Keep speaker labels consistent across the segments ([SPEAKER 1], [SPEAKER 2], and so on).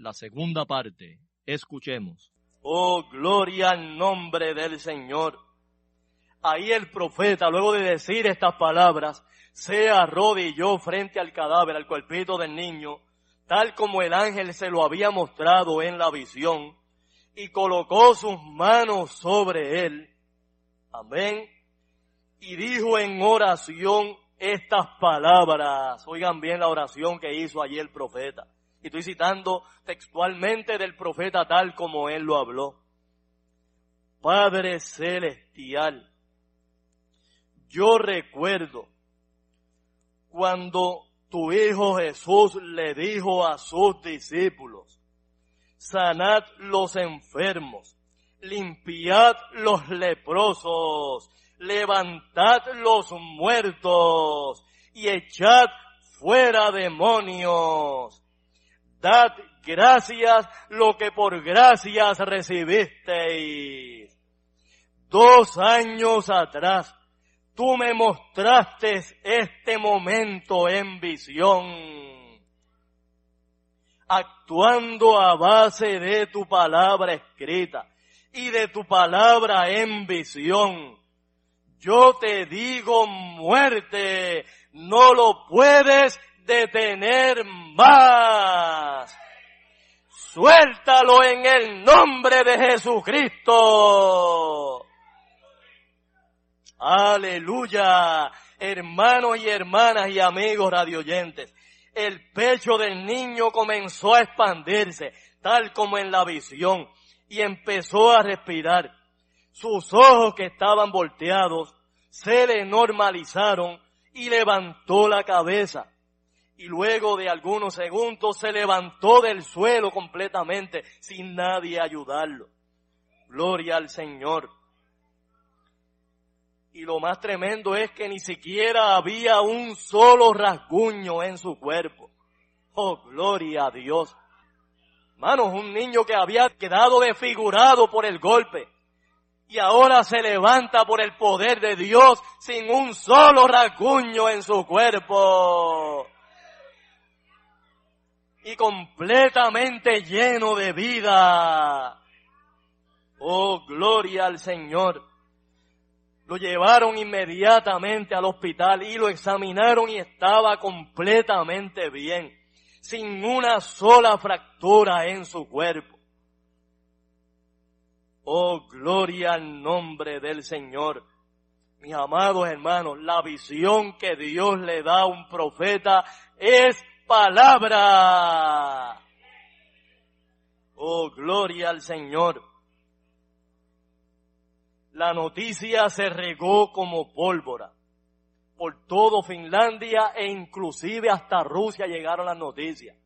[SPEAKER 1] La segunda parte. Escuchemos. Oh, gloria al nombre del Señor. Ahí el profeta, luego de decir estas palabras, se arrodilló frente al cadáver, al cuerpito del niño, tal como el ángel se lo había mostrado en la visión, y colocó sus manos sobre él. Amén. Y dijo en oración estas palabras. Oigan bien la oración que hizo allí el profeta. Y estoy citando textualmente del profeta tal como él lo habló. Padre Celestial, yo recuerdo cuando tu Hijo Jesús le dijo a sus discípulos, sanad los enfermos, limpiad los leprosos, levantad los muertos y echad fuera demonios dad gracias lo que por gracias recibisteis. Dos años atrás, tú me mostraste este momento en visión, actuando a base de tu palabra escrita y de tu palabra en visión. Yo te digo muerte, no lo puedes detener más. Suéltalo en el nombre de Jesucristo. Aleluya. Hermanos y hermanas y amigos radioyentes, el pecho del niño comenzó a expandirse, tal como en la visión, y empezó a respirar. Sus ojos que estaban volteados se le normalizaron y levantó la cabeza. Y luego de algunos segundos se levantó del suelo completamente sin nadie ayudarlo. Gloria al Señor. Y lo más tremendo es que ni siquiera había un solo rasguño en su cuerpo. Oh, gloria a Dios. Hermanos, un niño que había quedado desfigurado por el golpe y ahora se levanta por el poder de Dios sin un solo rasguño en su cuerpo y completamente lleno de vida. Oh, gloria al Señor. Lo llevaron inmediatamente al hospital y lo examinaron y estaba completamente bien, sin una sola fractura en su cuerpo. Oh, gloria al nombre del Señor. Mis amados hermanos, la visión que Dios le da a un profeta es palabra. Oh, gloria al Señor. La noticia se regó como pólvora. Por todo Finlandia e inclusive hasta Rusia llegaron las noticias.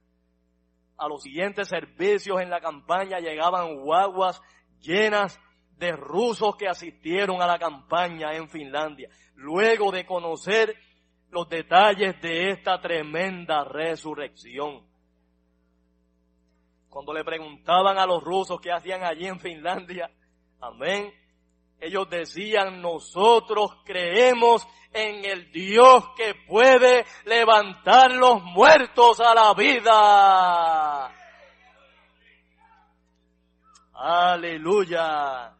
[SPEAKER 1] A los siguientes servicios en la campaña llegaban guaguas llenas de rusos que asistieron a la campaña en Finlandia, luego de conocer los detalles de esta tremenda resurrección. Cuando le preguntaban a los rusos qué hacían allí en Finlandia, amén, ellos decían, nosotros creemos en el Dios que puede levantar los muertos a la vida. Aleluya.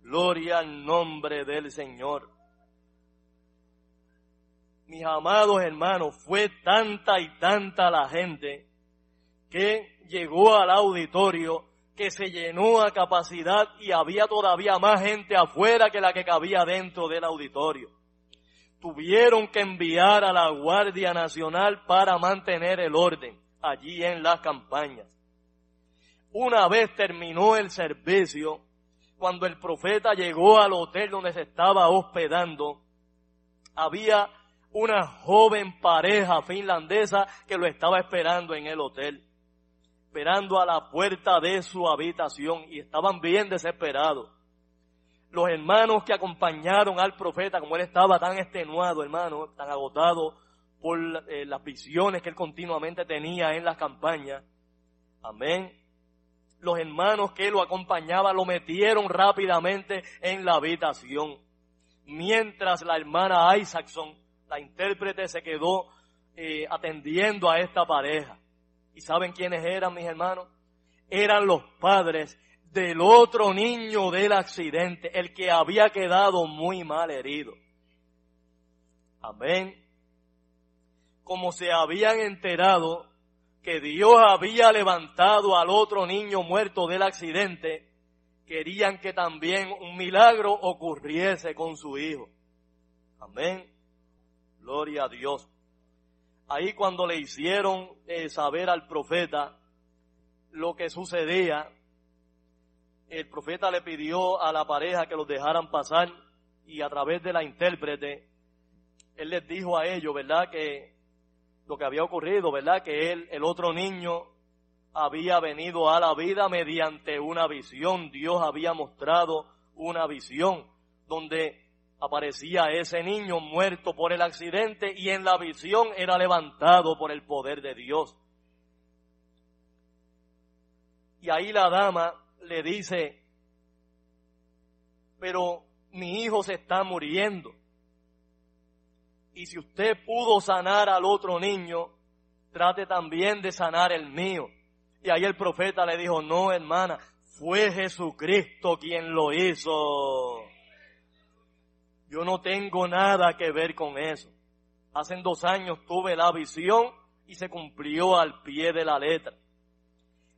[SPEAKER 1] Gloria al nombre del Señor. Mis amados hermanos, fue tanta y tanta la gente que llegó al auditorio que se llenó a capacidad y había todavía más gente afuera que la que cabía dentro del auditorio. Tuvieron que enviar a la Guardia Nacional para mantener el orden allí en las campañas. Una vez terminó el servicio, cuando el profeta llegó al hotel donde se estaba hospedando, había una joven pareja finlandesa que lo estaba esperando en el hotel, esperando a la puerta de su habitación y estaban bien desesperados. Los hermanos que acompañaron al profeta, como él estaba tan extenuado, hermano, tan agotado por eh, las visiones que él continuamente tenía en las campañas, amén, los hermanos que lo acompañaban lo metieron rápidamente en la habitación. Mientras la hermana Isaacson, la intérprete, se quedó eh, atendiendo a esta pareja. ¿Y saben quiénes eran mis hermanos? Eran los padres del otro niño del accidente, el que había quedado muy mal herido. Amén. Como se habían enterado que Dios había levantado al otro niño muerto del accidente, querían que también un milagro ocurriese con su hijo. Amén. Gloria a Dios. Ahí cuando le hicieron eh, saber al profeta lo que sucedía, el profeta le pidió a la pareja que los dejaran pasar y a través de la intérprete, él les dijo a ellos, ¿verdad? Que lo que había ocurrido, ¿verdad? Que él, el otro niño, había venido a la vida mediante una visión. Dios había mostrado una visión donde aparecía ese niño muerto por el accidente y en la visión era levantado por el poder de Dios. Y ahí la dama le dice, pero mi hijo se está muriendo. Y si usted pudo sanar al otro niño, trate también de sanar el mío. Y ahí el profeta le dijo, no hermana, fue Jesucristo quien lo hizo. Yo no tengo nada que ver con eso. Hace dos años tuve la visión y se cumplió al pie de la letra.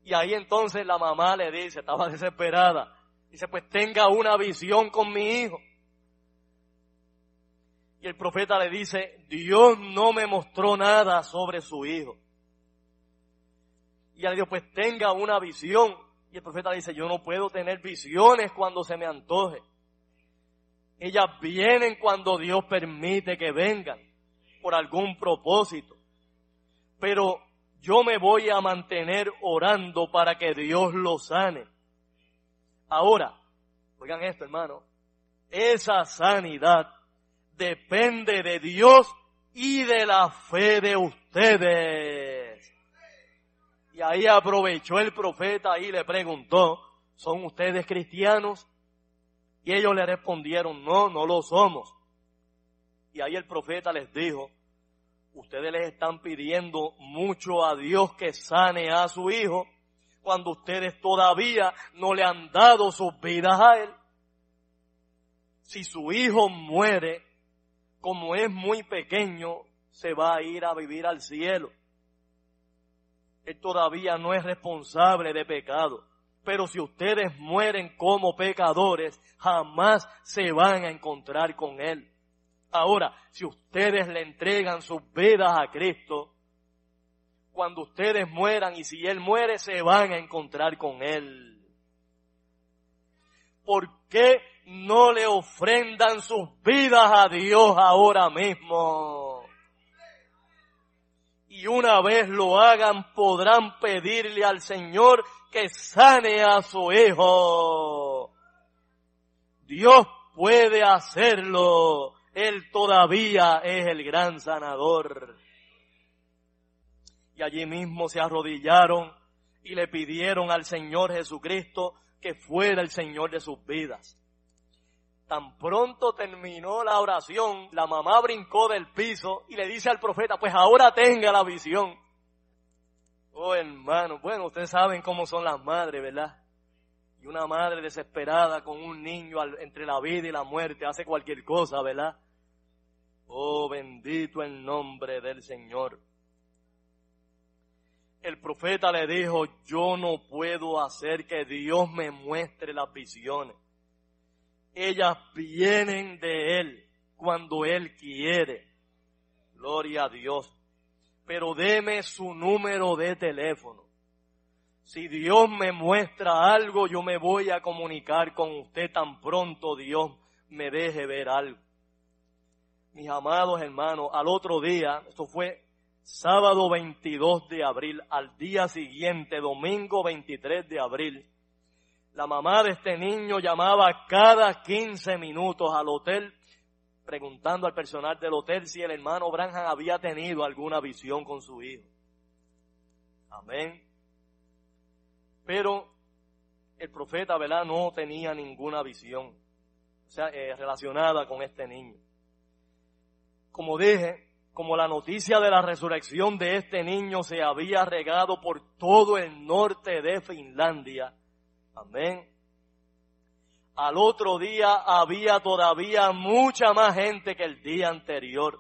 [SPEAKER 1] Y ahí entonces la mamá le dice, estaba desesperada, dice, pues tenga una visión con mi hijo. Y el profeta le dice, Dios no me mostró nada sobre su hijo. Y le dijo, pues tenga una visión. Y el profeta le dice, yo no puedo tener visiones cuando se me antoje. Ellas vienen cuando Dios permite que vengan, por algún propósito. Pero yo me voy a mantener orando para que Dios lo sane. Ahora, oigan esto hermano, esa sanidad depende de Dios y de la fe de ustedes. Y ahí aprovechó el profeta y le preguntó, ¿son ustedes cristianos? Y ellos le respondieron, no, no lo somos. Y ahí el profeta les dijo, ustedes les están pidiendo mucho a Dios que sane a su hijo cuando ustedes todavía no le han dado sus vidas a él. Si su hijo muere, como es muy pequeño, se va a ir a vivir al cielo. Él todavía no es responsable de pecado. Pero si ustedes mueren como pecadores, jamás se van a encontrar con Él. Ahora, si ustedes le entregan sus vidas a Cristo, cuando ustedes mueran y si Él muere, se van a encontrar con Él. ¿Por qué no le ofrendan sus vidas a Dios ahora mismo? Y una vez lo hagan, podrán pedirle al Señor que sane a su hijo. Dios puede hacerlo. Él todavía es el gran sanador. Y allí mismo se arrodillaron y le pidieron al Señor Jesucristo que fuera el Señor de sus vidas. Tan pronto terminó la oración, la mamá brincó del piso y le dice al profeta, pues ahora tenga la visión. Oh hermano, bueno, ustedes saben cómo son las madres, ¿verdad? Y una madre desesperada con un niño entre la vida y la muerte hace cualquier cosa, ¿verdad? Oh bendito el nombre del Señor. El profeta le dijo, yo no puedo hacer que Dios me muestre las visiones. Ellas vienen de Él cuando Él quiere. Gloria a Dios pero deme su número de teléfono. Si Dios me muestra algo, yo me voy a comunicar con usted tan pronto Dios me deje ver algo. Mis amados hermanos, al otro día, esto fue sábado 22 de abril, al día siguiente, domingo 23 de abril, la mamá de este niño llamaba cada 15 minutos al hotel preguntando al personal del hotel si el hermano Branham había tenido alguna visión con su hijo. Amén. Pero el profeta, ¿verdad? No tenía ninguna visión, o sea, eh, relacionada con este niño. Como dije, como la noticia de la resurrección de este niño se había regado por todo el norte de Finlandia, amén, al otro día había todavía mucha más gente que el día anterior.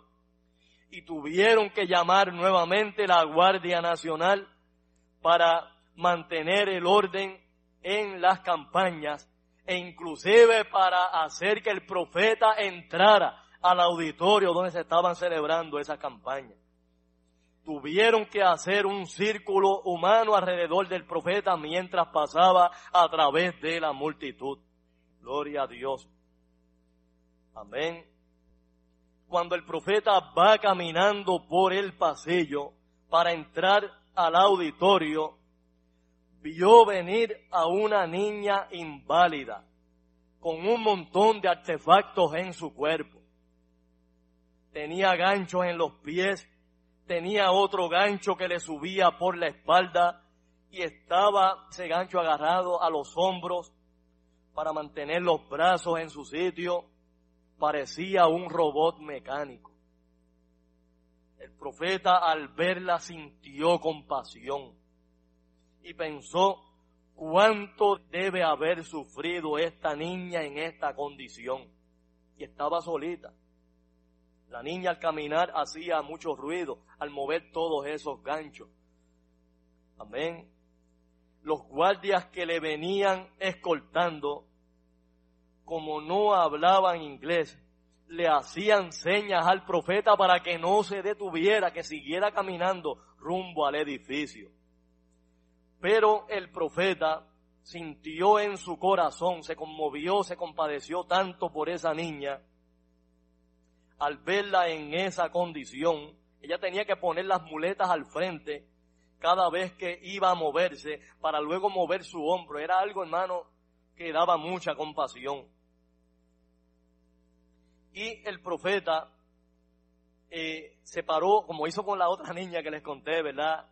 [SPEAKER 1] Y tuvieron que llamar nuevamente la Guardia Nacional para mantener el orden en las campañas e inclusive para hacer que el profeta entrara al auditorio donde se estaban celebrando esa campaña. Tuvieron que hacer un círculo humano alrededor del profeta mientras pasaba a través de la multitud. Gloria a Dios. Amén. Cuando el profeta va caminando por el pasillo para entrar al auditorio, vio venir a una niña inválida con un montón de artefactos en su cuerpo. Tenía ganchos en los pies, tenía otro gancho que le subía por la espalda y estaba ese gancho agarrado a los hombros para mantener los brazos en su sitio, parecía un robot mecánico. El profeta al verla sintió compasión y pensó cuánto debe haber sufrido esta niña en esta condición. Y estaba solita. La niña al caminar hacía mucho ruido al mover todos esos ganchos. Amén los guardias que le venían escoltando, como no hablaban inglés, le hacían señas al profeta para que no se detuviera, que siguiera caminando rumbo al edificio. Pero el profeta sintió en su corazón, se conmovió, se compadeció tanto por esa niña, al verla en esa condición, ella tenía que poner las muletas al frente cada vez que iba a moverse para luego mover su hombro. Era algo, hermano, que daba mucha compasión. Y el profeta eh, se paró, como hizo con la otra niña que les conté, ¿verdad?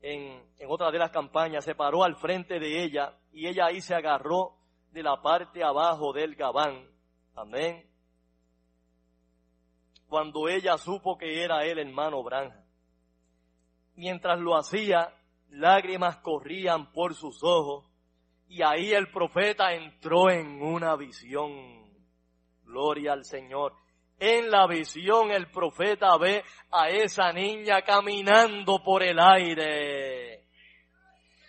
[SPEAKER 1] En, en otra de las campañas, se paró al frente de ella y ella ahí se agarró de la parte abajo del gabán. Amén. Cuando ella supo que era el hermano Branja. Mientras lo hacía, lágrimas corrían por sus ojos y ahí el profeta entró en una visión. Gloria al Señor. En la visión el profeta ve a esa niña caminando por el aire,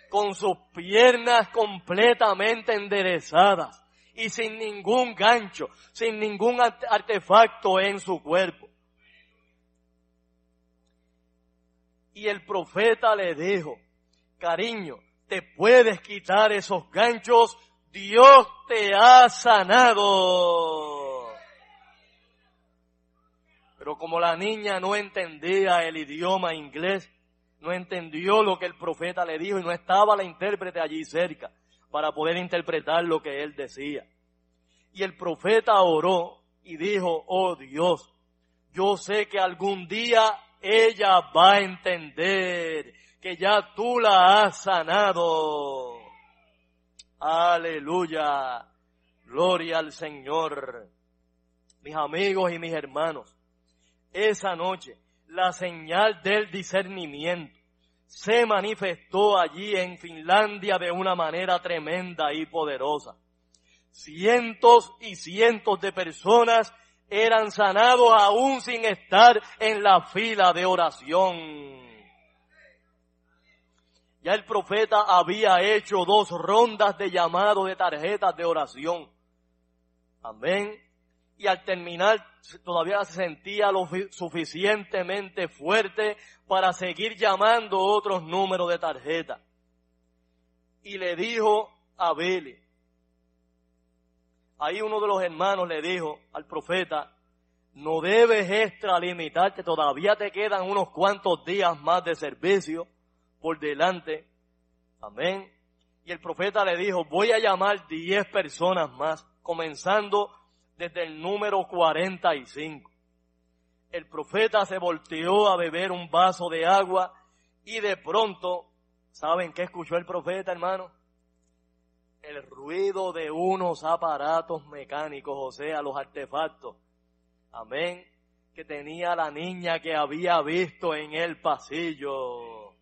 [SPEAKER 1] con sus piernas completamente enderezadas y sin ningún gancho, sin ningún artefacto en su cuerpo. Y el profeta le dijo, cariño, te puedes quitar esos ganchos, Dios te ha sanado. Pero como la niña no entendía el idioma inglés, no entendió lo que el profeta le dijo y no estaba la intérprete allí cerca para poder interpretar lo que él decía. Y el profeta oró y dijo, oh Dios, yo sé que algún día ella va a entender que ya tú la has sanado. Aleluya. Gloria al Señor. Mis amigos y mis hermanos, esa noche la señal del discernimiento se manifestó allí en Finlandia de una manera tremenda y poderosa. Cientos y cientos de personas eran sanados aún sin estar en la fila de oración. Ya el profeta había hecho dos rondas de llamado de tarjetas de oración. Amén. Y al terminar todavía se sentía lo suficientemente fuerte para seguir llamando otros números de tarjeta. Y le dijo a Billy, ahí uno de los hermanos le dijo al profeta, no debes extralimitarte, todavía te quedan unos cuantos días más de servicio por delante. Amén. Y el profeta le dijo, voy a llamar diez personas más, comenzando desde el número 45. El profeta se volteó a beber un vaso de agua y de pronto, ¿saben qué escuchó el profeta, hermano? el ruido de unos aparatos mecánicos, o sea, los artefactos. Amén. Que tenía la niña que había visto en el pasillo.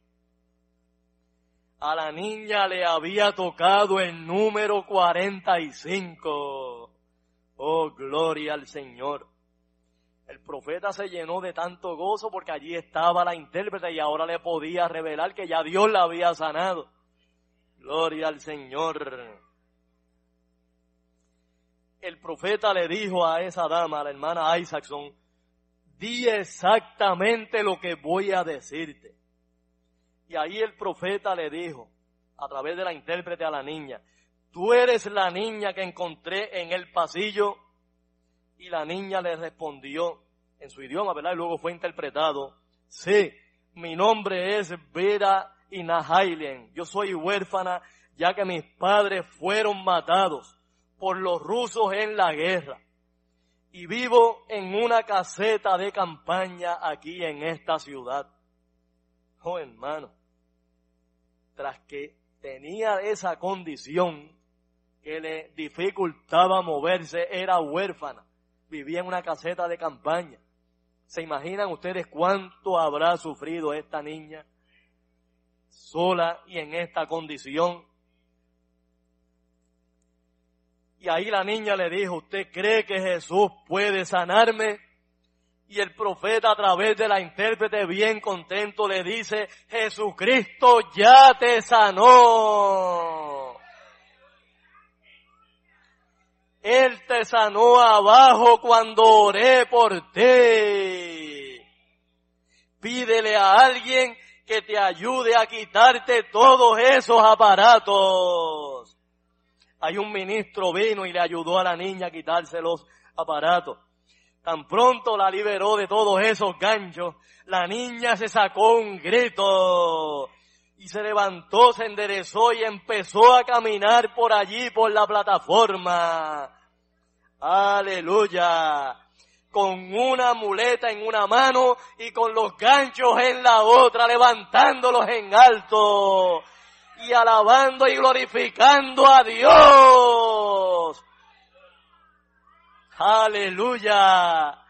[SPEAKER 1] A la niña le había tocado el número 45. Oh, gloria al Señor. El profeta se llenó de tanto gozo porque allí estaba la intérprete y ahora le podía revelar que ya Dios la había sanado. Gloria al Señor. El profeta le dijo a esa dama, a la hermana Isaacson, di exactamente lo que voy a decirte. Y ahí el profeta le dijo, a través de la intérprete a la niña, tú eres la niña que encontré en el pasillo. Y la niña le respondió en su idioma, ¿verdad? Y luego fue interpretado, sí, mi nombre es Vera Inahailen. Yo soy huérfana ya que mis padres fueron matados por los rusos en la guerra. Y vivo en una caseta de campaña aquí en esta ciudad. Oh hermano, tras que tenía esa condición que le dificultaba moverse, era huérfana, vivía en una caseta de campaña. ¿Se imaginan ustedes cuánto habrá sufrido esta niña? sola y en esta condición. Y ahí la niña le dijo, ¿usted cree que Jesús puede sanarme? Y el profeta a través de la intérprete bien contento le dice, Jesucristo ya te sanó. Él te sanó abajo cuando oré por ti. Pídele a alguien que te ayude a quitarte todos esos aparatos. Hay un ministro vino y le ayudó a la niña a quitarse los aparatos. Tan pronto la liberó de todos esos ganchos, la niña se sacó un grito y se levantó, se enderezó y empezó a caminar por allí, por la plataforma. Aleluya. Con una muleta en una mano y con los ganchos en la otra, levantándolos en alto y alabando y glorificando a Dios. Aleluya.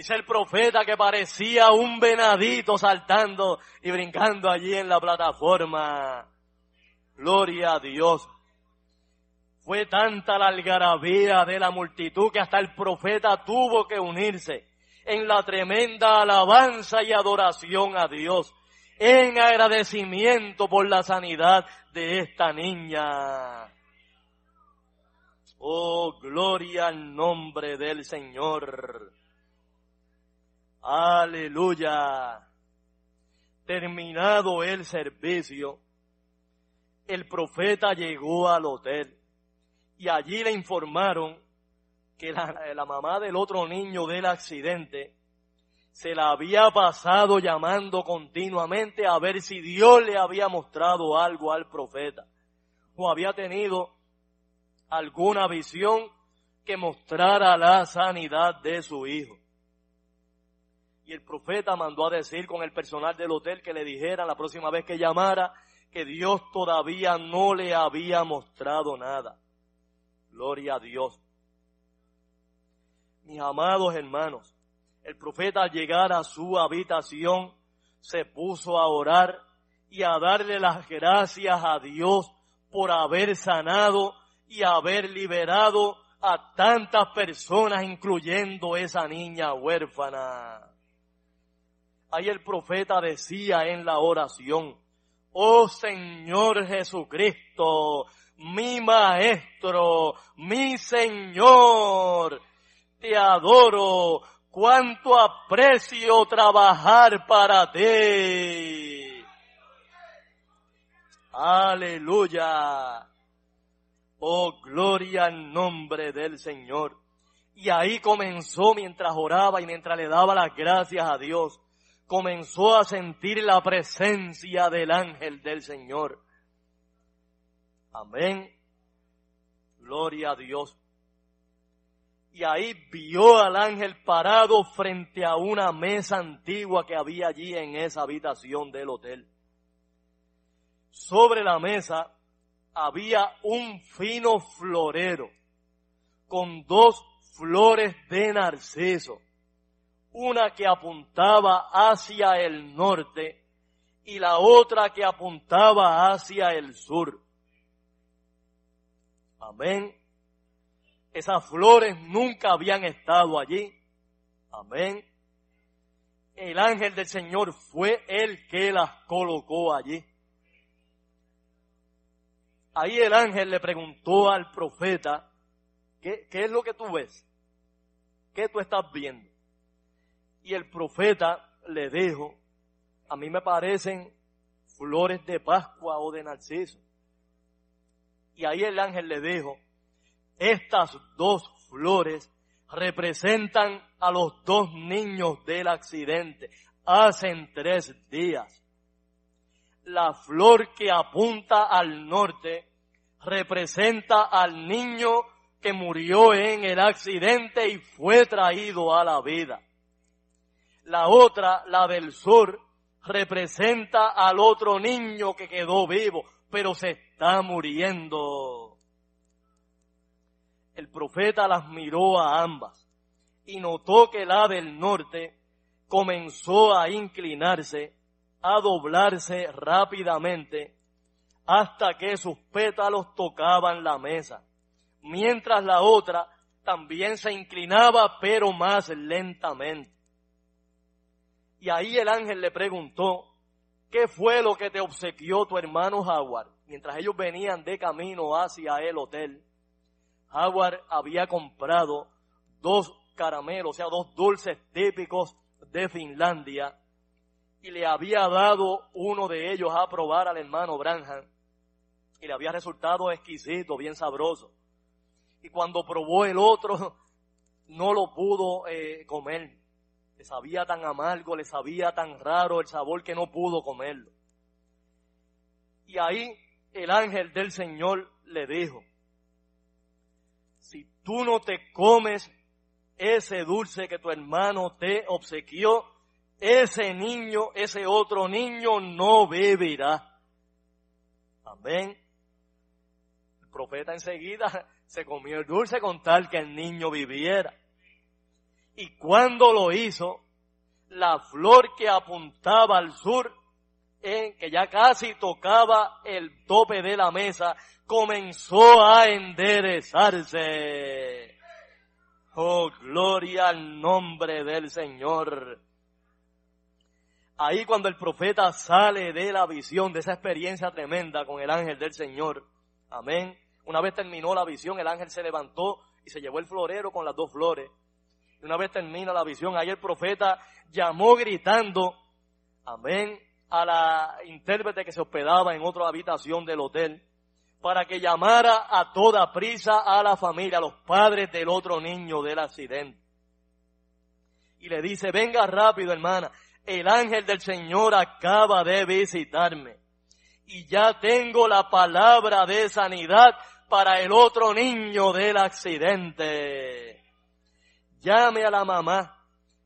[SPEAKER 1] Dice el profeta que parecía un venadito saltando y brincando allí en la plataforma. Gloria a Dios. Fue tanta la algarabía de la multitud que hasta el profeta tuvo que unirse en la tremenda alabanza y adoración a Dios, en agradecimiento por la sanidad de esta niña. Oh, gloria al nombre del Señor. Aleluya. Terminado el servicio, el profeta llegó al hotel y allí le informaron que la, mamá del otro niño del accidente se la había pasado llamando continuamente a ver si Dios le había mostrado algo al profeta o había tenido alguna visión que mostrara la sanidad de su hijo. Y el profeta mandó a decir con el personal del hotel que le dijera la próxima vez que llamara que Dios todavía no le había mostrado nada. Gloria a Dios. Mis amados hermanos, el profeta al llegar a su habitación se puso a orar y a darle las gracias a Dios por haber sanado y haber liberado a tantas personas, incluyendo esa niña huérfana. Ahí el profeta decía en la oración, oh Señor Jesucristo, mi Maestro, mi Señor, te adoro, cuánto aprecio trabajar para ti. Aleluya. Oh, gloria al nombre del Señor. Y ahí comenzó mientras oraba y mientras le daba las gracias a Dios comenzó a sentir la presencia del ángel del Señor. Amén. Gloria a Dios. Y ahí vio al ángel parado frente a una mesa antigua que había allí en esa habitación del hotel. Sobre la mesa había un fino florero con dos flores de narciso una que apuntaba hacia el norte y la otra que apuntaba hacia el sur. Amén. Esas flores nunca habían estado allí. Amén. El ángel del Señor fue el que las colocó allí. Ahí el ángel le preguntó al profeta, ¿qué, qué es lo que tú ves? ¿Qué tú estás viendo? Y el profeta le dijo, a mí me parecen flores de Pascua o de Narciso. Y ahí el ángel le dijo, estas dos flores representan a los dos niños del accidente. Hacen tres días. La flor que apunta al norte representa al niño que murió en el accidente y fue traído a la vida. La otra, la del sur, representa al otro niño que quedó vivo, pero se está muriendo. El profeta las miró a ambas y notó que la del norte comenzó a inclinarse, a doblarse rápidamente, hasta que sus pétalos tocaban la mesa, mientras la otra también se inclinaba, pero más lentamente. Y ahí el ángel le preguntó, ¿qué fue lo que te obsequió tu hermano Howard? Mientras ellos venían de camino hacia el hotel, Howard había comprado dos caramelos, o sea, dos dulces típicos de Finlandia, y le había dado uno de ellos a probar al hermano Branham y le había resultado exquisito, bien sabroso. Y cuando probó el otro, no lo pudo eh, comer. Le sabía tan amargo, le sabía tan raro el sabor que no pudo comerlo. Y ahí el ángel del Señor le dijo, si tú no te comes ese dulce que tu hermano te obsequió, ese niño, ese otro niño no beberá. Amén. El profeta enseguida se comió el dulce con tal que el niño viviera. Y cuando lo hizo, la flor que apuntaba al sur, en que ya casi tocaba el tope de la mesa, comenzó a enderezarse. Oh, gloria al nombre del Señor. Ahí cuando el profeta sale de la visión, de esa experiencia tremenda con el ángel del Señor. Amén. Una vez terminó la visión, el ángel se levantó y se llevó el florero con las dos flores. Y una vez termina la visión, ahí el profeta llamó gritando, amén, a la intérprete que se hospedaba en otra habitación del hotel para que llamara a toda prisa a la familia, a los padres del otro niño del accidente. Y le dice, venga rápido hermana, el ángel del Señor acaba de visitarme. Y ya tengo la palabra de sanidad para el otro niño del accidente. Llame a la mamá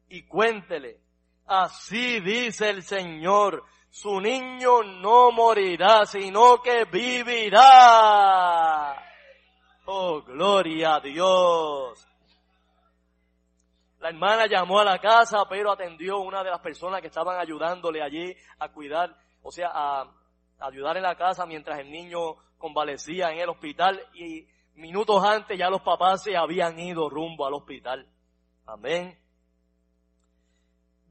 [SPEAKER 1] y cuéntele, así dice el Señor, su niño no morirá, sino que vivirá. Oh, gloria a Dios. La hermana llamó a la casa, pero atendió una de las personas que estaban ayudándole allí a cuidar, o sea, a ayudar en la casa mientras el niño convalecía en el hospital y minutos antes ya los papás se habían ido rumbo al hospital. Amén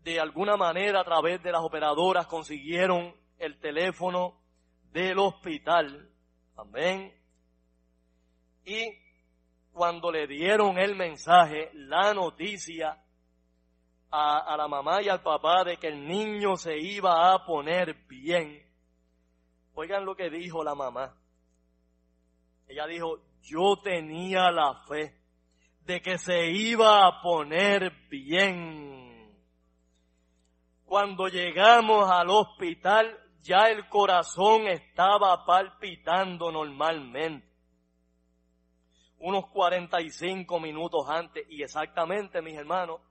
[SPEAKER 1] de alguna manera a través de las operadoras consiguieron el teléfono del hospital. Amén. Y cuando le dieron el mensaje, la noticia a, a, la mamá y al papá de que el niño se iba a poner bien, oigan lo que dijo la mamá. Ella dijo, yo tenía la fe de que se iba a poner bien. Cuando llegamos al hospital, ya el corazón estaba palpitando normalmente. Unos 45 minutos antes, y exactamente, mis hermanos,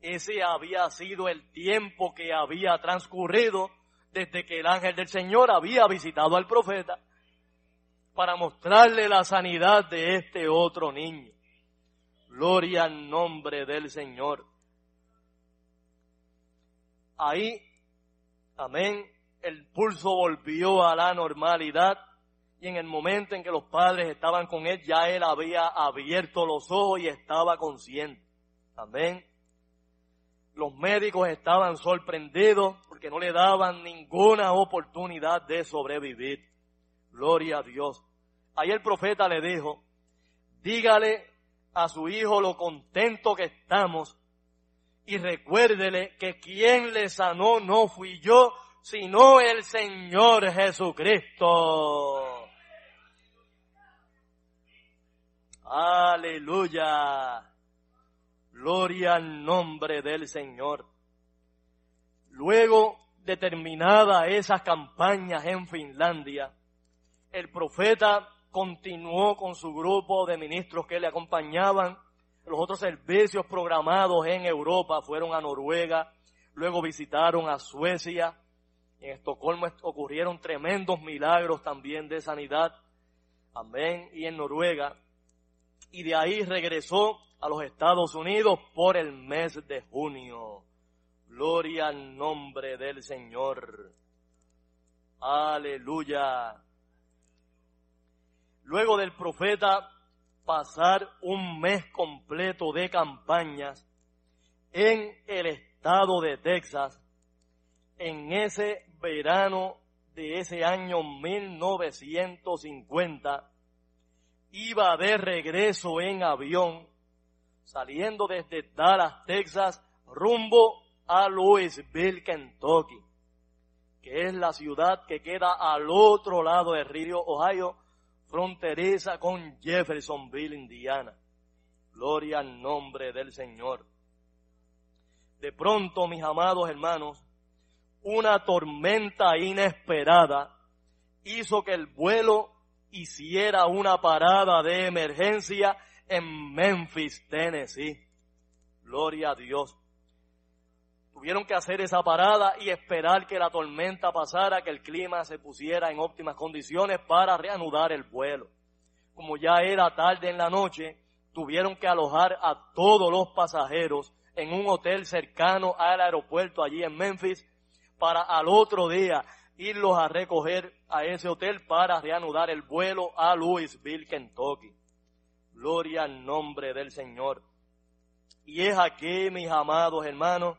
[SPEAKER 1] ese había sido el tiempo que había transcurrido desde que el ángel del Señor había visitado al profeta para mostrarle la sanidad de este otro niño. Gloria al nombre del Señor. Ahí, amén, el pulso volvió a la normalidad y en el momento en que los padres estaban con él, ya él había abierto los ojos y estaba consciente. Amén. Los médicos estaban sorprendidos porque no le daban ninguna oportunidad de sobrevivir. Gloria a Dios. Ahí el profeta le dijo, dígale a su hijo lo contento que estamos y recuérdele que quien le sanó no fui yo, sino el Señor Jesucristo. Aleluya. Gloria al nombre del Señor. Luego de terminada esas campañas en Finlandia, el profeta continuó con su grupo de ministros que le acompañaban los otros servicios programados en Europa fueron a Noruega, luego visitaron a Suecia. En Estocolmo ocurrieron tremendos milagros también de sanidad. Amén. Y en Noruega. Y de ahí regresó a los Estados Unidos por el mes de junio. Gloria al nombre del Señor. Aleluya. Luego del profeta pasar un mes completo de campañas en el estado de Texas en ese verano de ese año 1950 iba de regreso en avión saliendo desde Dallas, Texas rumbo a Louisville, Kentucky. que es la ciudad que queda al otro lado del río Ohio, fronteriza con Jeffersonville, Indiana. Gloria al nombre del Señor. De pronto, mis amados hermanos, una tormenta inesperada hizo que el vuelo hiciera una parada de emergencia en Memphis, Tennessee. Gloria a Dios. Tuvieron que hacer esa parada y esperar que la tormenta pasara, que el clima se pusiera en óptimas condiciones para reanudar el vuelo. Como ya era tarde en la noche, tuvieron que alojar a todos los pasajeros en un hotel cercano al aeropuerto allí en Memphis para al otro día irlos a recoger a ese hotel para reanudar el vuelo a Louisville, Kentucky. Gloria al nombre del Señor. Y es aquí, mis amados hermanos,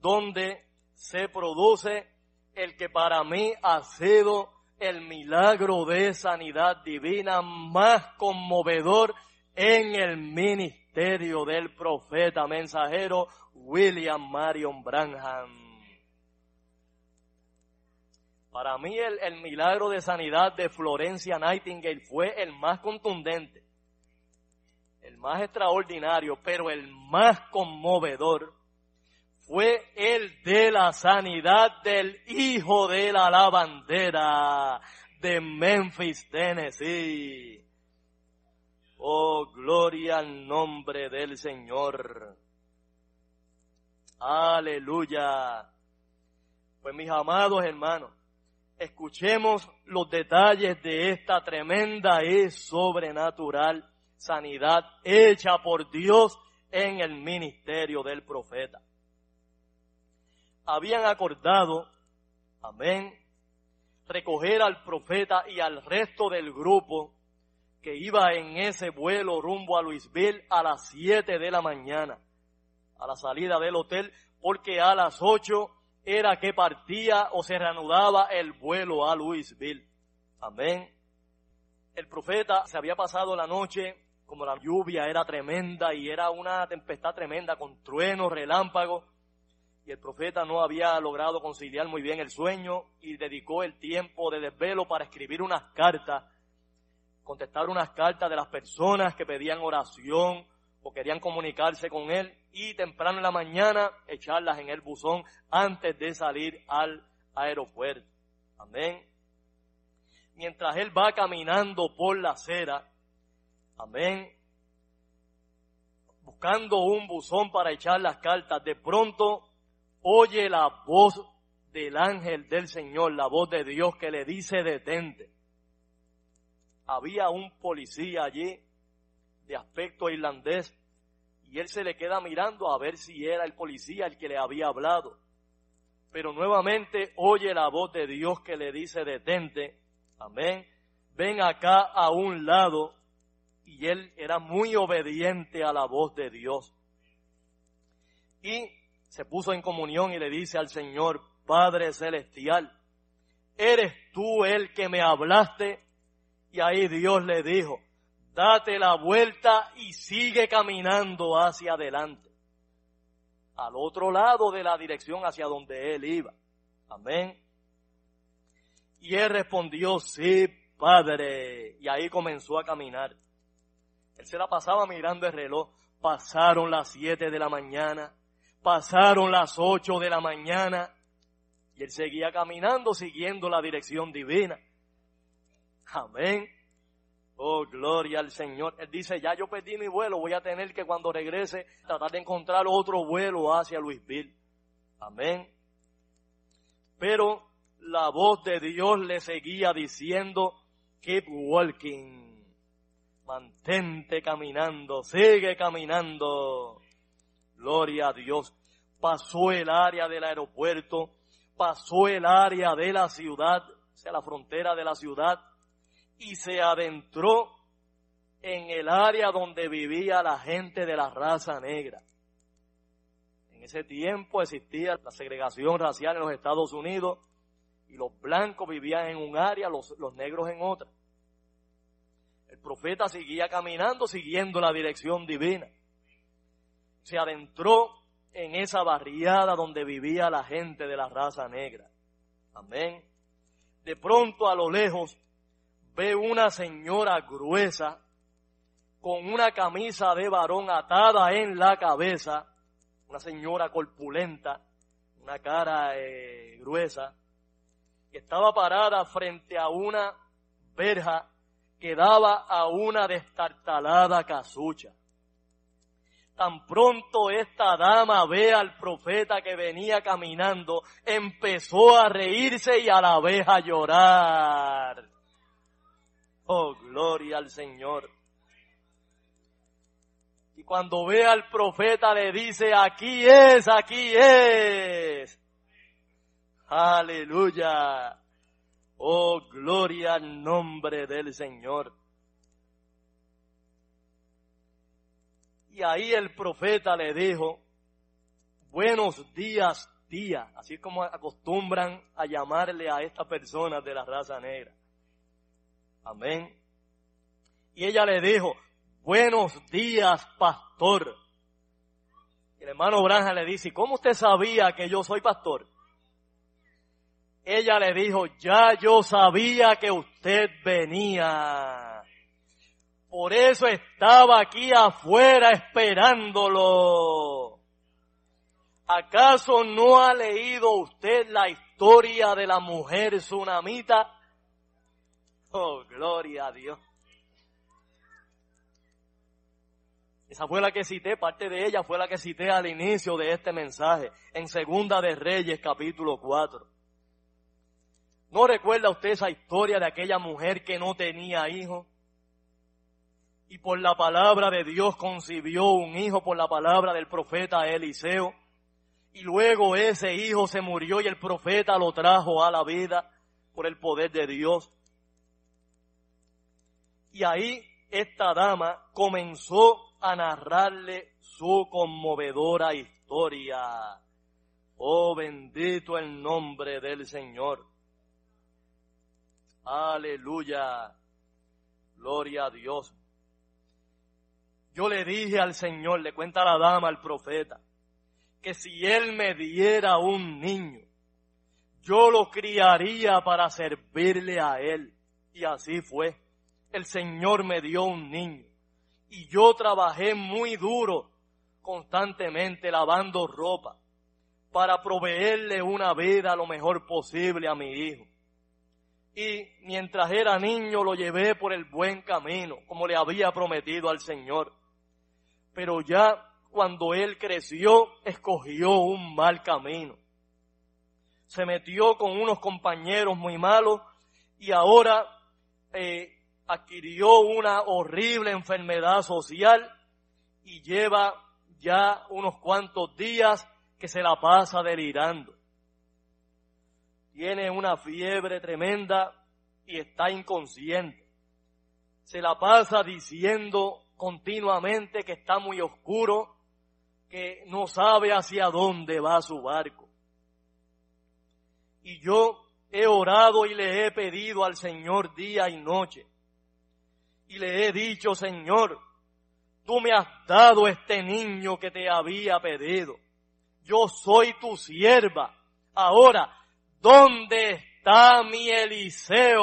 [SPEAKER 1] donde se produce el que para mí ha sido el milagro de sanidad divina más conmovedor en el ministerio del profeta mensajero William Marion Branham. Para mí el, el, milagro de sanidad de Florencia Nightingale fue el más contundente, el más extraordinario, pero el más conmovedor fue el de la sanidad del hijo de la lavandera de Memphis, Tennessee. Oh, gloria al nombre del Señor. Aleluya. Pues mis amados hermanos, escuchemos los detalles de esta tremenda y sobrenatural sanidad hecha por Dios en el ministerio del profeta habían acordado, amén, recoger al profeta y al resto del grupo que iba en ese vuelo rumbo a Louisville a las 7 de la mañana, a la salida del hotel, porque a las 8 era que partía o se reanudaba el vuelo a Louisville. Amén. El profeta se había pasado la noche, como la lluvia era tremenda y era una tempestad tremenda con truenos, relámpagos, y el profeta no había logrado conciliar muy bien el sueño y dedicó el tiempo de desvelo para escribir unas cartas, contestar unas cartas de las personas que pedían oración o querían comunicarse con él y temprano en la mañana echarlas en el buzón antes de salir al aeropuerto. Amén. Mientras él va caminando por la acera, amén, buscando un buzón para echar las cartas, de pronto oye la voz del ángel del Señor, la voz de Dios que le dice detente. Había un policía allí de aspecto irlandés y él se le queda mirando a ver si era el policía el que le había hablado. Pero nuevamente oye la voz de Dios que le dice detente. Amén. Ven acá a un lado. Y él era muy obediente a la voz de Dios. Y se puso en comunión y le dice al Señor, Padre Celestial, ¿eres tú el que me hablaste? Y ahí Dios le dijo, date la vuelta y sigue caminando hacia adelante, al otro lado de la dirección hacia donde él iba. Amén. Y él respondió, sí, Padre. Y ahí comenzó a caminar. Él se la pasaba mirando el reloj. Pasaron las siete de la mañana, Pasaron las ocho de la mañana y él seguía caminando siguiendo la dirección divina. Amén. Oh, gloria al Señor. Él dice, ya yo perdí mi vuelo, voy a tener que cuando regrese tratar de encontrar otro vuelo hacia Louisville. Amén. Pero la voz de Dios le seguía diciendo, keep walking. Mantente caminando, sigue caminando. Gloria a Dios. Pasó el área del aeropuerto, pasó el área de la ciudad, o sea, la frontera de la ciudad, y se adentró en el área donde vivía la gente de la raza negra. En ese tiempo existía la segregación racial en los Estados Unidos y los blancos vivían en un área, los, los negros en otra. El profeta seguía caminando siguiendo la dirección divina se adentró en esa barriada donde vivía la gente de la raza negra. Amén. De pronto a lo lejos ve una señora gruesa con una camisa de varón atada en la cabeza, una señora corpulenta, una cara eh, gruesa, que estaba parada frente a una verja que daba a una destartalada casucha. Tan pronto esta dama ve al profeta que venía caminando, empezó a reírse y a la vez a llorar. Oh, gloria al Señor. Y cuando ve al profeta le dice, aquí es, aquí es. Aleluya. Oh, gloria al nombre del Señor. Y ahí el profeta le dijo, buenos días, tía, así como acostumbran a llamarle a estas personas de la raza negra. Amén. Y ella le dijo, buenos días, pastor. Y el hermano Branja le dice, ¿cómo usted sabía que yo soy pastor? Ella le dijo, ya yo sabía que usted venía. Por eso estaba aquí afuera esperándolo. ¿Acaso no ha leído usted la historia de la mujer tsunamita? Oh, gloria a Dios. Esa fue la que cité, parte de ella fue la que cité al inicio de este mensaje, en Segunda de Reyes capítulo 4. ¿No recuerda usted esa historia de aquella mujer que no tenía hijo? Y por la palabra de Dios concibió un hijo por la palabra del profeta Eliseo. Y luego ese hijo se murió y el profeta lo trajo a la vida por el poder de Dios. Y ahí esta dama comenzó a narrarle su conmovedora historia. Oh bendito el nombre del Señor. Aleluya. Gloria a Dios. Yo le dije al Señor, le cuenta la dama al profeta, que si Él me diera un niño, yo lo criaría para servirle a Él. Y así fue. El Señor me dio un niño. Y yo trabajé muy duro, constantemente lavando ropa, para proveerle una vida lo mejor posible a mi hijo y mientras era niño lo llevé por el buen camino, como le había prometido al Señor. Pero ya cuando él creció, escogió un mal camino. Se metió con unos compañeros muy malos y ahora eh, adquirió una horrible enfermedad social y lleva ya unos cuantos días que se la pasa delirando tiene una fiebre tremenda y está inconsciente. Se la pasa diciendo continuamente que está muy oscuro, que no sabe hacia dónde va su barco. Y yo he orado y le he pedido al Señor día y noche. Y le he dicho, Señor, tú me has dado este niño que te había pedido. Yo soy tu sierva. Ahora, ¿dónde está mi Eliseo?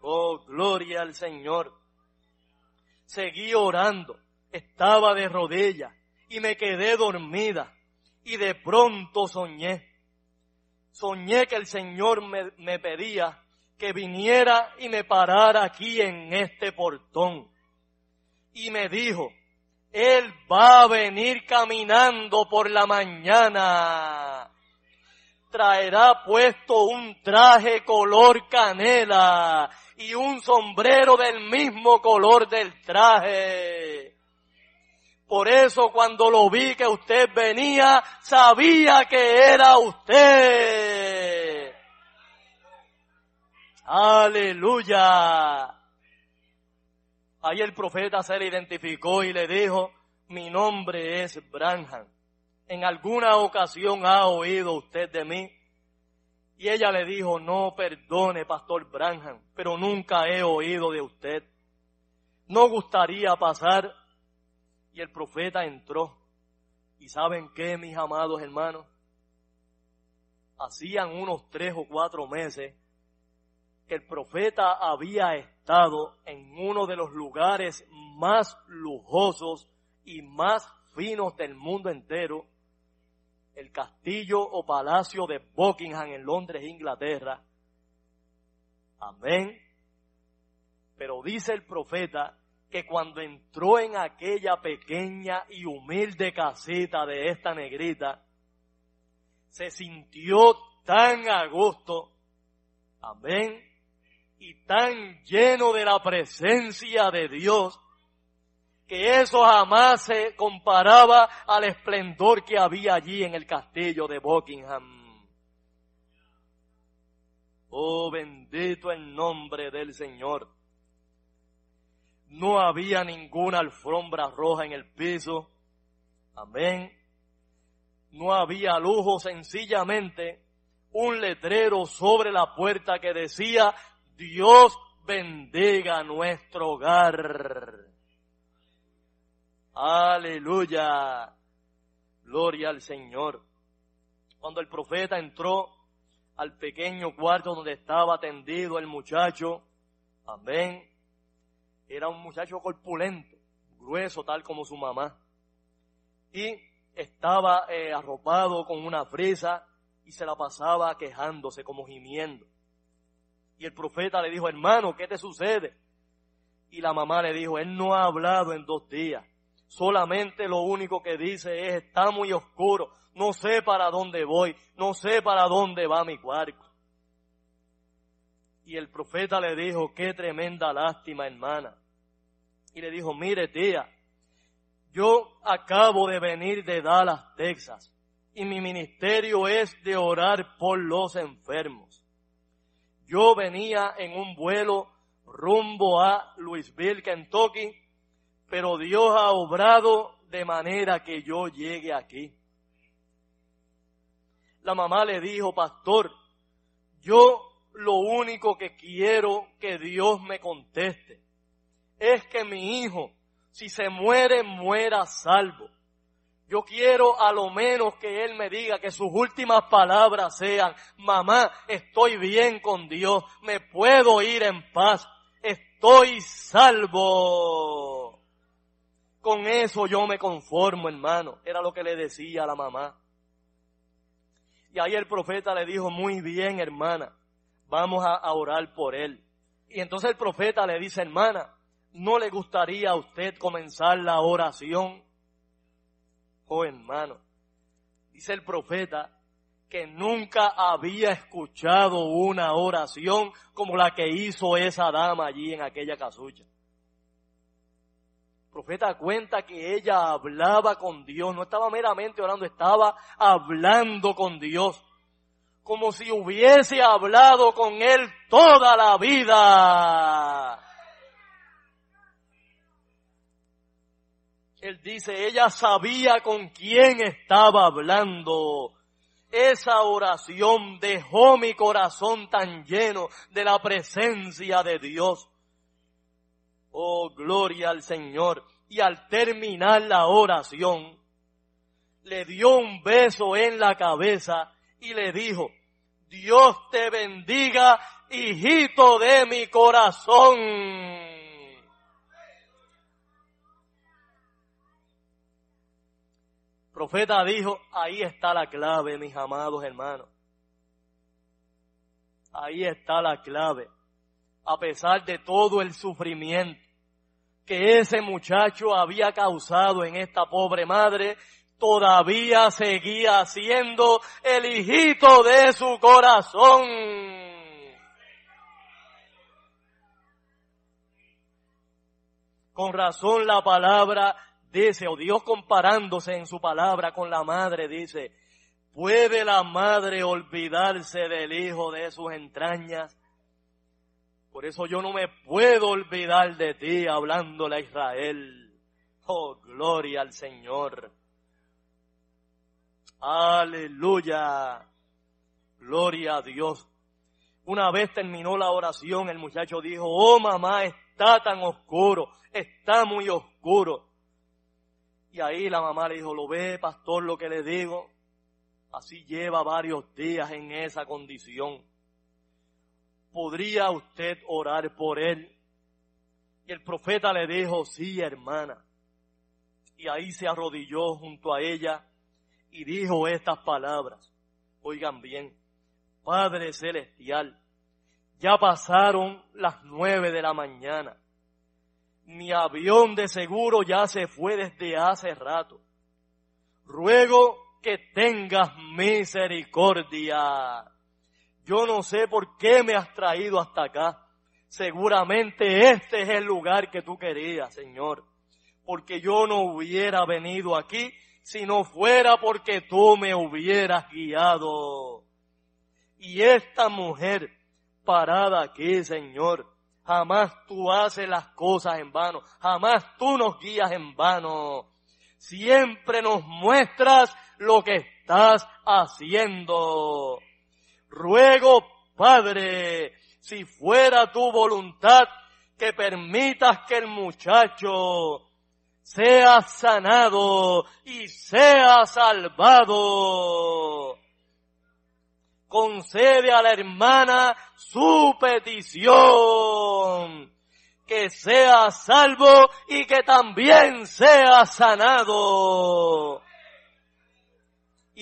[SPEAKER 1] Oh, gloria al Señor. Seguí orando, estaba de rodillas y me quedé dormida y de pronto soñé. Soñé que el Señor me, me pedía que viniera y me parara aquí en este portón. Y me dijo, él va a venir caminando por la mañana. Traerá puesto un traje color canela y un sombrero del mismo color del traje. Por eso cuando lo vi que usted venía, sabía que era usted. Aleluya. Ahí el profeta se le identificó y le dijo, mi nombre es Branham. En alguna ocasión ha oído usted de mí. Y ella le dijo, no perdone, pastor Branham, pero nunca he oído de usted. No gustaría pasar. Y el profeta entró ¿Y saben qué, mis amados hermanos? Hacían unos tres o cuatro meses que el profeta había estado en uno de los lugares más lujosos y más finos del mundo entero, el castillo o palacio de Buckingham en Londres, Inglaterra. Amén. Pero dice el profeta que cuando entró en aquella pequeña y humilde casita de esta negrita, se sintió tan a gusto, amén, y tan lleno de la presencia de Dios, que eso jamás se comparaba al esplendor que había allí en el castillo de Buckingham. Oh, bendito el nombre del Señor. No había ninguna alfombra roja en el piso. Amén. No había lujo, sencillamente un letrero sobre la puerta que decía, Dios bendiga nuestro hogar. Aleluya. Gloria al Señor. Cuando el profeta entró al pequeño cuarto donde estaba tendido el muchacho, amén, era un muchacho corpulento, grueso tal como su mamá, y estaba eh, arropado con una fresa y se la pasaba quejándose como gimiendo. Y el profeta le dijo, hermano, ¿qué te sucede? Y la mamá le dijo, él no ha hablado en dos días solamente lo único que dice es, está muy oscuro, no sé para dónde voy, no sé para dónde va mi cuarto. Y el profeta le dijo, qué tremenda lástima, hermana. Y le dijo, mire tía, yo acabo de venir de Dallas, Texas, y mi ministerio es de orar por los enfermos. Yo venía en un vuelo rumbo a Louisville, Kentucky, pero Dios ha obrado de manera que yo llegue aquí. La mamá le dijo, pastor, yo lo único que quiero que Dios me conteste es que mi hijo, si se muere, muera salvo. Yo quiero a lo menos que él me diga que sus últimas palabras sean, mamá, estoy bien con Dios, me puedo ir en paz, estoy salvo. Con eso yo me conformo, hermano. Era lo que le decía la mamá. Y ahí el profeta le dijo, muy bien, hermana, vamos a, orar por él. Y entonces el profeta le dice, hermana, ¿no le gustaría a usted comenzar la oración? Oh, hermano, dice el profeta que nunca había escuchado una oración como la que hizo esa dama allí en aquella casucha profeta cuenta que ella hablaba con Dios, no estaba meramente orando, estaba hablando con Dios, como si hubiese hablado con Él toda la vida. Él dice, ella sabía con quién estaba hablando. Esa oración dejó mi corazón tan lleno de la presencia de Dios Oh, gloria al Señor. Y al terminar la oración, le dio un beso en la cabeza y le dijo, Dios te bendiga, hijito de mi corazón. profeta dijo, ahí está la clave, mis amados hermanos. Ahí está la clave a pesar de todo el sufrimiento que ese muchacho había causado en esta pobre madre, todavía seguía siendo el hijito de su corazón. Con razón la palabra dice, o Dios comparándose en su palabra con la madre dice, ¿puede la madre olvidarse del hijo de sus entrañas? Por eso yo no me puedo olvidar de ti hablándole a Israel. Oh, gloria al Señor. Aleluya. Gloria a Dios. Una vez terminó la oración, el muchacho dijo, oh mamá, está tan oscuro, está muy oscuro. Y ahí la mamá le dijo, lo ve, pastor, lo que le digo. Así lleva varios días en esa condición. ¿Podría usted orar por él? Y el profeta le dijo, sí, hermana. Y ahí se arrodilló junto a ella y dijo estas palabras. Oigan bien, Padre Celestial, ya pasaron las nueve de la mañana. Mi avión de seguro ya se fue desde hace rato. Ruego que tengas misericordia. Yo no sé por qué me has traído hasta acá. Seguramente este es el lugar que tú querías, Señor. Porque yo no hubiera venido aquí si no fuera porque tú me hubieras guiado. Y esta mujer parada aquí, Señor, jamás tú haces las cosas en vano, jamás tú nos guías en vano. Siempre nos muestras lo que estás haciendo. Ruego, Padre, si fuera tu voluntad, que permitas que el muchacho sea sanado y sea salvado. Concede a la hermana su petición, que sea salvo y que también sea sanado.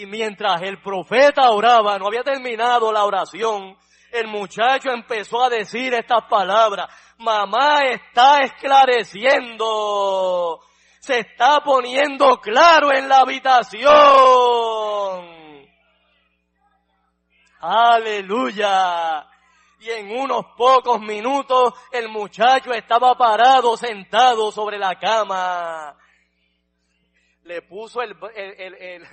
[SPEAKER 1] Y mientras el profeta oraba, no había terminado la oración, el muchacho empezó a decir estas palabras. Mamá está esclareciendo se está poniendo claro en la habitación. Aleluya. Y en unos pocos minutos el muchacho estaba parado, sentado sobre la cama. Le puso el, el,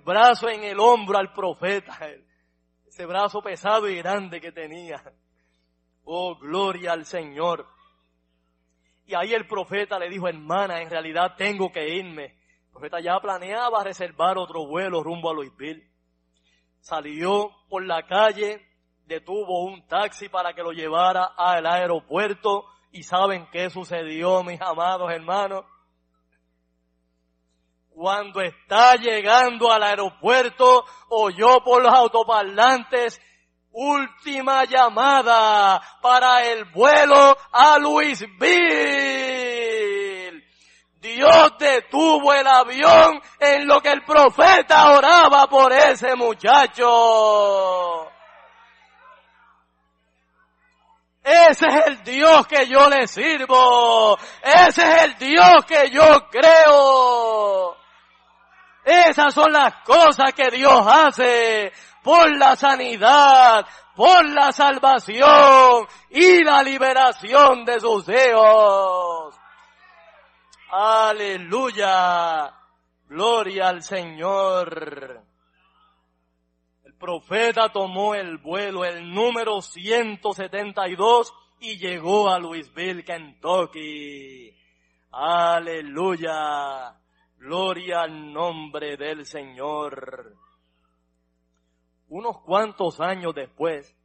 [SPEAKER 1] brazo en el hombro al profeta. Ese brazo pesado y grande que tenía. Oh, gloria al Señor. Y ahí el profeta le dijo, hermana, en realidad tengo que irme. El profeta ya planeaba reservar otro vuelo rumbo a Louisville. Salió por la calle, detuvo un taxi para que lo llevara al aeropuerto. ¿Y saben qué sucedió, mis amados hermanos? Cuando está llegando al aeropuerto, oyó por los autoparlantes última llamada para el vuelo a Louisville. Dios detuvo el avión en lo que el profeta oraba por ese muchacho. Ese es el Dios que yo le sirvo. Ese es el Dios que yo creo. Esas son las cosas que Dios hace por la sanidad, por la salvación y la liberación de sus hijos. Aleluya. Gloria al Señor. El profeta tomó el vuelo, el número 172, y llegó a Louisville, Kentucky. Aleluya. Gloria al nombre del Señor unos cuantos años después,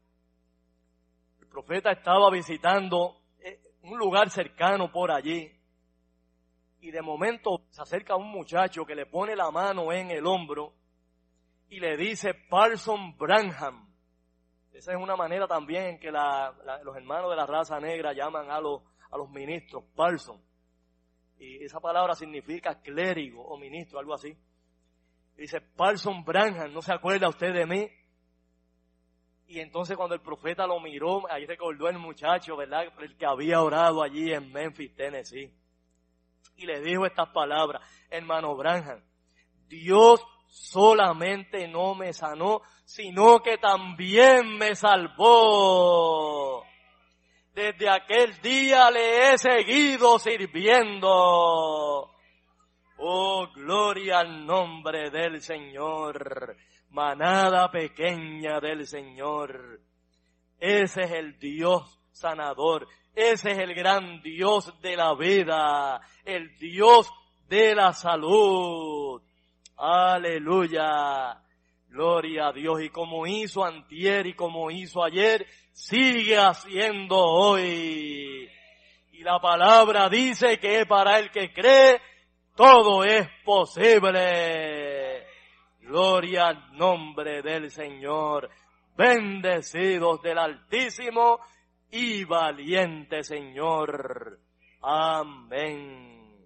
[SPEAKER 1] el profeta estaba visitando eh, un lugar cercano por allí y de momento se acerca un muchacho que le pone la mano en el hombro y le dice Parson Branham. Esa es una manera también en que los hermanos de la raza negra llaman a los, a los ministros, Parson. Y esa palabra significa clérigo o ministro, algo así. Dice, Parson Branham, ¿no se acuerda usted de mí? Y entonces cuando el profeta lo miró, ahí recordó el muchacho, ¿verdad? El que había orado allí en Memphis, Tennessee. Y le dijo estas palabras, hermano Branham, Dios solamente no me sanó, sino que también me salvó. Desde aquel día le he seguido sirviendo. Oh, gloria al nombre del Señor. Manada pequeña del Señor. Ese es el Dios sanador. Ese es el gran Dios de la vida. El Dios de la salud. Aleluya. Gloria a Dios. Y como hizo antier y como hizo ayer, sigue haciendo hoy. Y la palabra dice que para el que cree,
[SPEAKER 2] todo es posible. Gloria al nombre del Señor. Bendecidos del Altísimo y valiente Señor. Amén.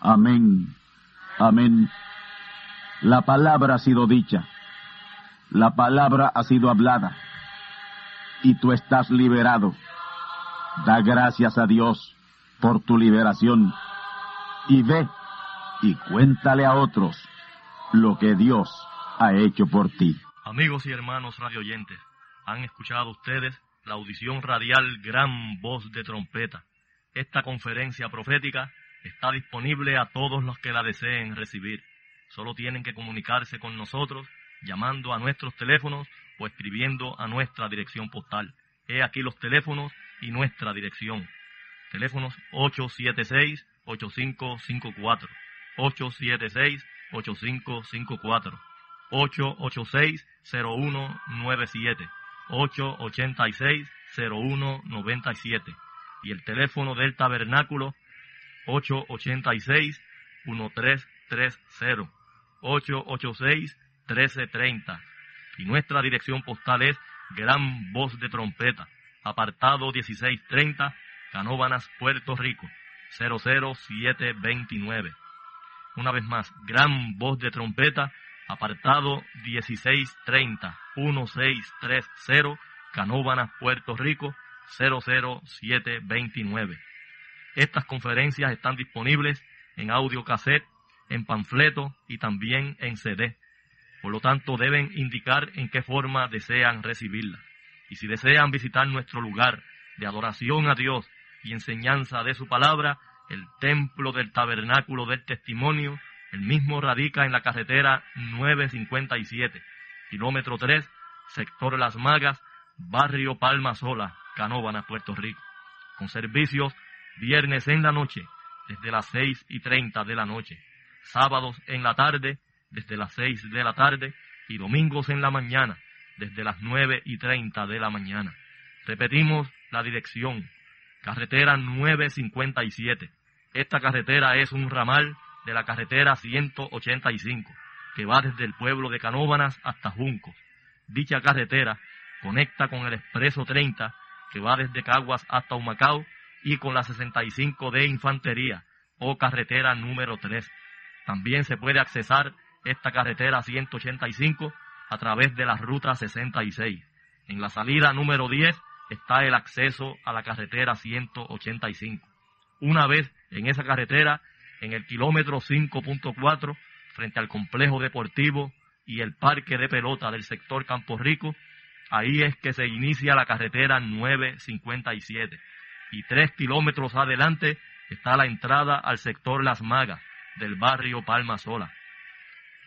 [SPEAKER 3] Amén. Amén. La palabra ha sido dicha, la palabra ha sido hablada, y tú estás liberado. Da gracias a Dios por tu liberación, y ve y cuéntale a otros lo que Dios ha hecho por ti.
[SPEAKER 1] Amigos y hermanos radioyentes, han escuchado ustedes la audición radial Gran Voz de Trompeta. Esta conferencia profética está disponible a todos los que la deseen recibir. Solo tienen que comunicarse con nosotros llamando a nuestros teléfonos o escribiendo a nuestra dirección postal. He aquí los teléfonos y nuestra dirección. Teléfonos 876-8554, 876-8554, 886-0197, 886-0197 y el teléfono del tabernáculo 886-1330. 886-1330. Y nuestra dirección postal es Gran Voz de Trompeta, apartado 1630, Canóbanas, Puerto Rico, 00729. Una vez más, Gran Voz de Trompeta, apartado 1630, 1630, Canóbanas, Puerto Rico, 00729. Estas conferencias están disponibles en audio cassette en panfleto y también en CD. Por lo tanto, deben indicar en qué forma desean recibirla. Y si desean visitar nuestro lugar de adoración a Dios y enseñanza de su palabra, el templo del tabernáculo del testimonio, el mismo radica en la carretera 957, kilómetro 3, sector Las Magas, barrio Palma Sola, Canóvana, Puerto Rico, con servicios viernes en la noche, desde las seis y treinta de la noche, sábados en la tarde desde las seis de la tarde y domingos en la mañana desde las nueve y treinta de la mañana. Repetimos la dirección, carretera 957. Esta carretera es un ramal de la carretera 185 que va desde el pueblo de Canóbanas hasta Juncos. Dicha carretera conecta con el expreso 30 que va desde Caguas hasta Humacao y con la 65 de Infantería o carretera número 3 también se puede accesar esta carretera 185 a través de la ruta 66. En la salida número 10 está el acceso a la carretera 185. Una vez en esa carretera, en el kilómetro 5.4, frente al complejo deportivo y el parque de pelota del sector Campo Rico, ahí es que se inicia la carretera 957. Y tres kilómetros adelante está la entrada al sector Las Magas del barrio Palma Sola.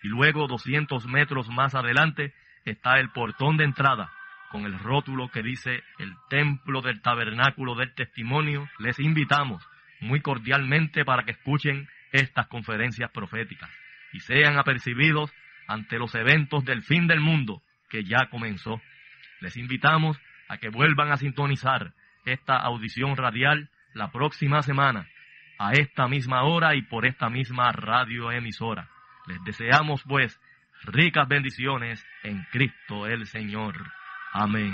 [SPEAKER 1] Y luego 200 metros más adelante está el portón de entrada con el rótulo que dice el templo del tabernáculo del testimonio. Les invitamos muy cordialmente para que escuchen estas conferencias proféticas y sean apercibidos ante los eventos del fin del mundo que ya comenzó. Les invitamos a que vuelvan a sintonizar esta audición radial la próxima semana a esta misma hora y por esta misma radioemisora. Les deseamos pues ricas bendiciones en Cristo el Señor. Amén.